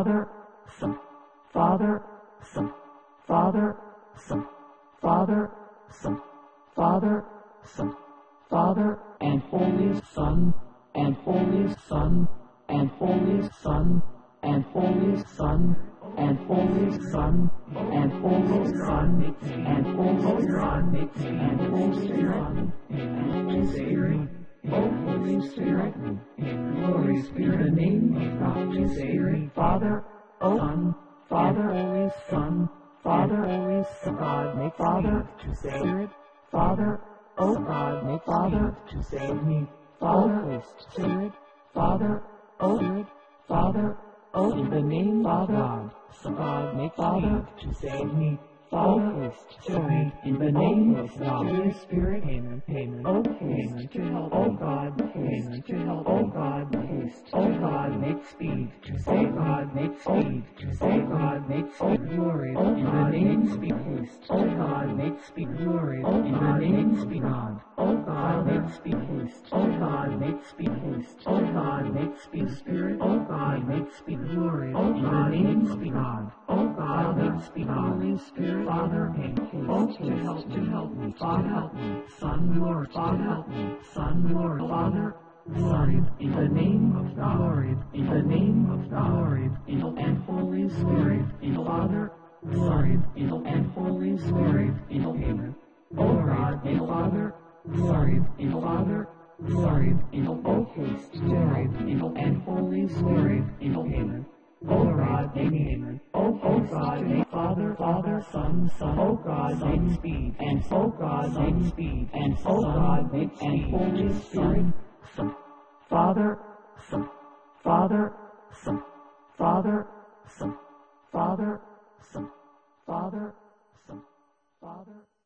Father, Son, Father, Son, Father, Son, Father, Son, Father, Son, Father, and Holy Son, and Holy Son, and Holy Son, and Holy Son, and Holy Son, and Holy Son, and Holy Son, and Holy Son, and Holy Spirit, Holy Spirit, Holy Spirit, in the name of God, to Spirit, Father, O Son, Father, Holy Son, Father, Holy Son, God, make Father, to Spirit, Father, O God, make Father, to save me, Father, Spirit, Father, O Spirit, Father, O in the name of God, so God, make Father, to save me, Father, Spirit, in the name of Holy Spirit, Amen, Amen, O haste to help, O God, haste to help, O God, haste, O God, make speed to save, God, make speed to save, God, make speed, glory, in the name speed, haste, O God, make speed, glory, in the name speed, God, O God, make speed, haste, O God, make speed, haste, O God, make speed, Spirit, O God, make speed, glory, in the name speed, God, Make Holy Spirit, Father, make haste to help, to help me, Father, help me, Son, Lord, Father, help me, Son, Lord, Father, Glory in the name of God, glory in the name of God, glory in and Holy Spirit, in the Father, glory in and Holy Spirit, in Amen. O God, in Father, glory in Father, glory in O haste, glory in and Holy Spirit, Father, Son, Son, O God, make speed, and O God, make speed, and O God, make speed, and Holy Spirit, Son, Father, Son, Father, Son, Father, Son, Father, Son, Father, Son, Father.